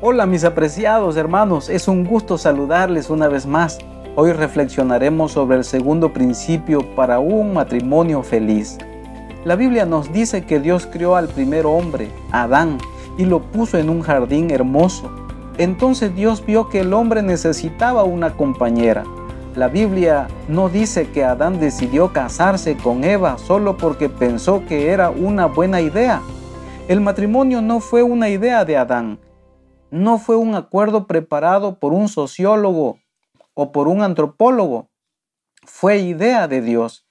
Hola mis apreciados hermanos, es un gusto saludarles una vez más. Hoy reflexionaremos sobre el segundo principio para un matrimonio feliz. La Biblia nos dice que Dios creó al primer hombre, Adán, y lo puso en un jardín hermoso. Entonces Dios vio que el hombre necesitaba una compañera. La Biblia no dice que Adán decidió casarse con Eva solo porque pensó que era una buena idea. El matrimonio no fue una idea de Adán, no fue un acuerdo preparado por un sociólogo o por un antropólogo. Fue idea de Dios.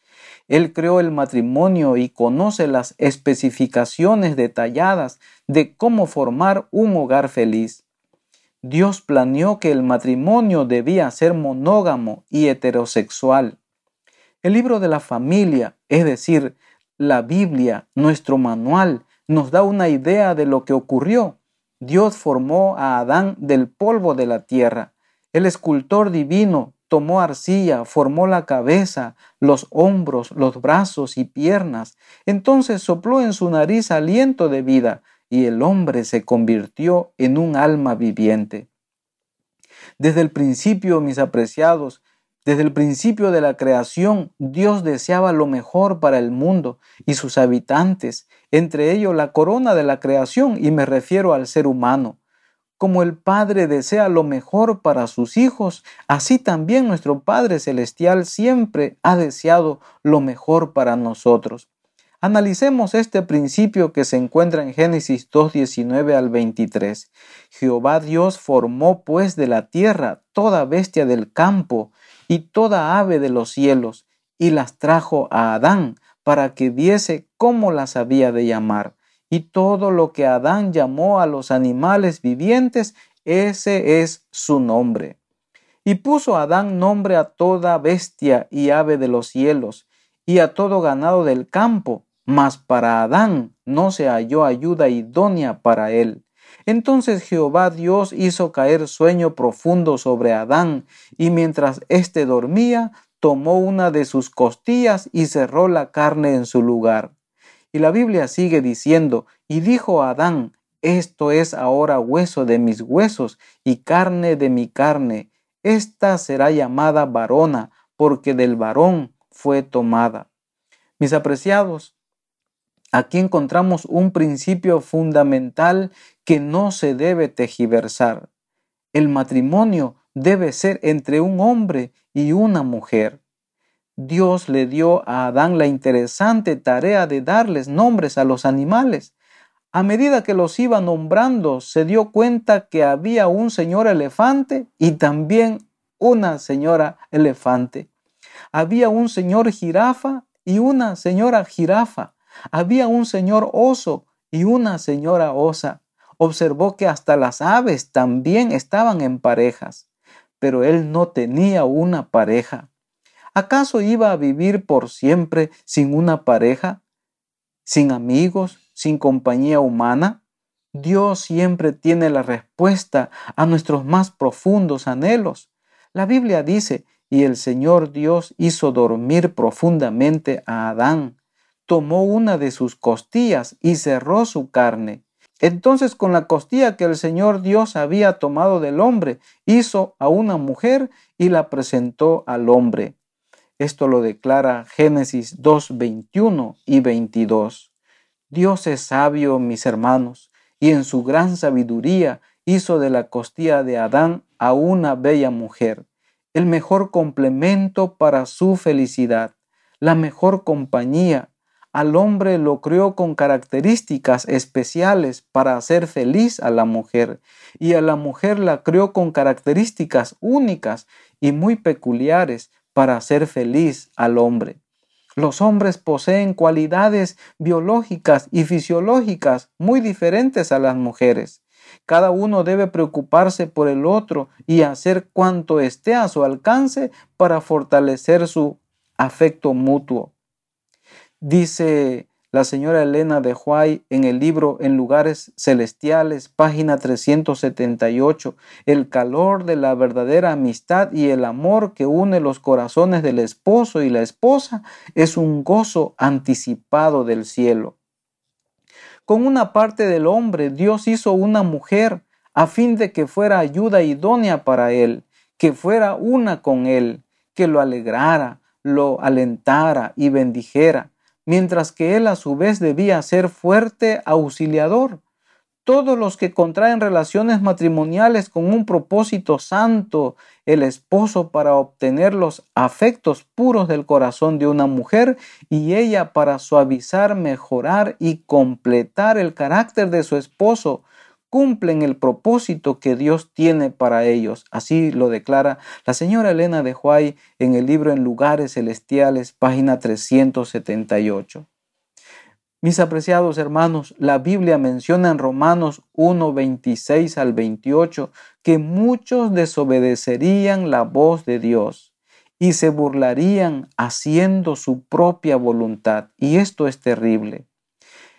Él creó el matrimonio y conoce las especificaciones detalladas de cómo formar un hogar feliz. Dios planeó que el matrimonio debía ser monógamo y heterosexual. El libro de la familia, es decir, la Biblia, nuestro manual, nos da una idea de lo que ocurrió. Dios formó a Adán del polvo de la tierra. El escultor divino tomó arcilla, formó la cabeza, los hombros, los brazos y piernas. Entonces sopló en su nariz aliento de vida y el hombre se convirtió en un alma viviente. Desde el principio, mis apreciados, desde el principio de la creación, Dios deseaba lo mejor para el mundo y sus habitantes, entre ellos la corona de la creación, y me refiero al ser humano. Como el Padre desea lo mejor para sus hijos, así también nuestro Padre Celestial siempre ha deseado lo mejor para nosotros. Analicemos este principio que se encuentra en Génesis 2.19 al 23. Jehová Dios formó pues de la tierra toda bestia del campo y toda ave de los cielos, y las trajo a Adán para que viese cómo las había de llamar. Y todo lo que Adán llamó a los animales vivientes, ese es su nombre. Y puso Adán nombre a toda bestia y ave de los cielos, y a todo ganado del campo, mas para Adán no se halló ayuda idónea para él. Entonces Jehová Dios hizo caer sueño profundo sobre Adán, y mientras éste dormía, tomó una de sus costillas y cerró la carne en su lugar. Y la Biblia sigue diciendo, y dijo Adán, esto es ahora hueso de mis huesos y carne de mi carne. Esta será llamada varona, porque del varón fue tomada. Mis apreciados, Aquí encontramos un principio fundamental que no se debe tejiversar. El matrimonio debe ser entre un hombre y una mujer. Dios le dio a Adán la interesante tarea de darles nombres a los animales. A medida que los iba nombrando, se dio cuenta que había un señor elefante y también una señora elefante. Había un señor jirafa y una señora jirafa. Había un señor oso y una señora osa. Observó que hasta las aves también estaban en parejas, pero él no tenía una pareja. ¿Acaso iba a vivir por siempre sin una pareja? ¿Sin amigos? ¿Sin compañía humana? Dios siempre tiene la respuesta a nuestros más profundos anhelos. La Biblia dice, y el Señor Dios hizo dormir profundamente a Adán tomó una de sus costillas y cerró su carne. Entonces con la costilla que el Señor Dios había tomado del hombre, hizo a una mujer y la presentó al hombre. Esto lo declara Génesis 2, 21 y 22. Dios es sabio, mis hermanos, y en su gran sabiduría hizo de la costilla de Adán a una bella mujer, el mejor complemento para su felicidad, la mejor compañía al hombre lo creó con características especiales para hacer feliz a la mujer y a la mujer la creó con características únicas y muy peculiares para hacer feliz al hombre. Los hombres poseen cualidades biológicas y fisiológicas muy diferentes a las mujeres. Cada uno debe preocuparse por el otro y hacer cuanto esté a su alcance para fortalecer su afecto mutuo. Dice la señora Elena de Huay en el libro En lugares celestiales, página 378, el calor de la verdadera amistad y el amor que une los corazones del esposo y la esposa es un gozo anticipado del cielo. Con una parte del hombre Dios hizo una mujer a fin de que fuera ayuda idónea para él, que fuera una con él, que lo alegrara, lo alentara y bendijera, mientras que él a su vez debía ser fuerte auxiliador. Todos los que contraen relaciones matrimoniales con un propósito santo, el esposo para obtener los afectos puros del corazón de una mujer y ella para suavizar, mejorar y completar el carácter de su esposo, cumplen el propósito que Dios tiene para ellos. Así lo declara la señora Elena de Huay en el libro En lugares celestiales, página 378. Mis apreciados hermanos, la Biblia menciona en Romanos 1, 26 al 28 que muchos desobedecerían la voz de Dios y se burlarían haciendo su propia voluntad. Y esto es terrible.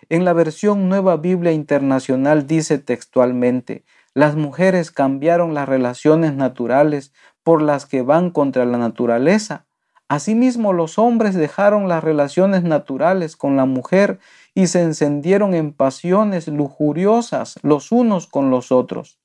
En la versión Nueva Biblia Internacional dice textualmente, las mujeres cambiaron las relaciones naturales por las que van contra la naturaleza Asimismo, los hombres dejaron las relaciones naturales con la mujer y se encendieron en pasiones lujuriosas los unos con los otros.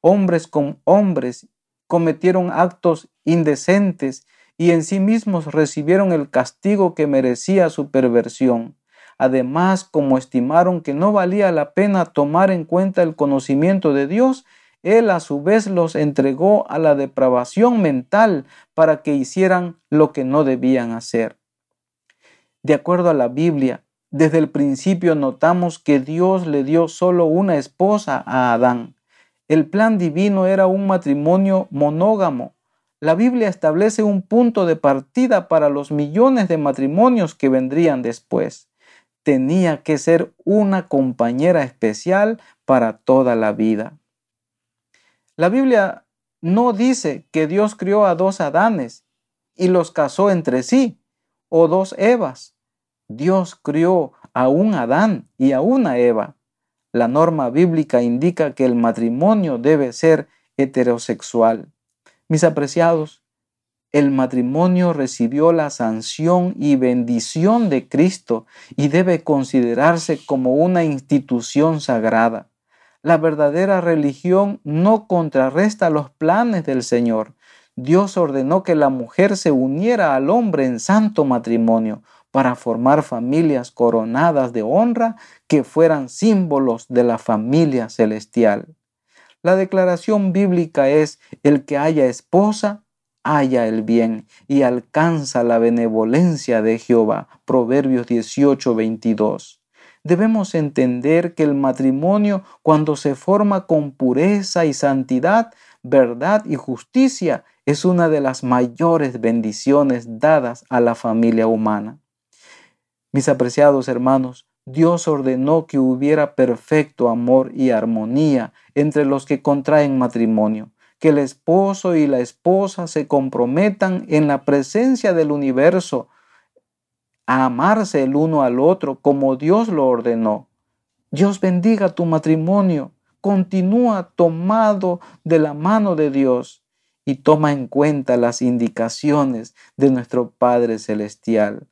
Hombres con hombres cometieron actos indecentes y en sí mismos recibieron el castigo que merecía su perversión. Además, como estimaron que no valía la pena tomar en cuenta el conocimiento de Dios, él a su vez los entregó a la depravación mental para que hicieran lo que no debían hacer. De acuerdo a la Biblia, desde el principio notamos que Dios le dio solo una esposa a Adán. El plan divino era un matrimonio monógamo. La Biblia establece un punto de partida para los millones de matrimonios que vendrían después. Tenía que ser una compañera especial para toda la vida. La Biblia no dice que Dios crió a dos Adanes y los casó entre sí, o dos Evas. Dios crió a un Adán y a una Eva. La norma bíblica indica que el matrimonio debe ser heterosexual. Mis apreciados, el matrimonio recibió la sanción y bendición de Cristo y debe considerarse como una institución sagrada. La verdadera religión no contrarresta los planes del Señor. Dios ordenó que la mujer se uniera al hombre en santo matrimonio para formar familias coronadas de honra que fueran símbolos de la familia celestial. La declaración bíblica es el que haya esposa, haya el bien y alcanza la benevolencia de Jehová. Proverbios 18, 22 debemos entender que el matrimonio, cuando se forma con pureza y santidad, verdad y justicia, es una de las mayores bendiciones dadas a la familia humana. Mis apreciados hermanos, Dios ordenó que hubiera perfecto amor y armonía entre los que contraen matrimonio, que el esposo y la esposa se comprometan en la presencia del universo a amarse el uno al otro como Dios lo ordenó. Dios bendiga tu matrimonio. Continúa tomado de la mano de Dios y toma en cuenta las indicaciones de nuestro Padre Celestial.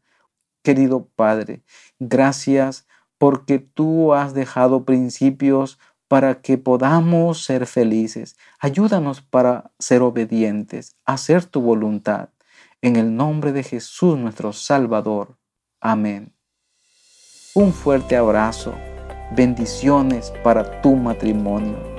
Querido Padre, gracias porque tú has dejado principios para que podamos ser felices. Ayúdanos para ser obedientes, hacer tu voluntad. En el nombre de Jesús nuestro Salvador. Amén. Un fuerte abrazo. Bendiciones para tu matrimonio.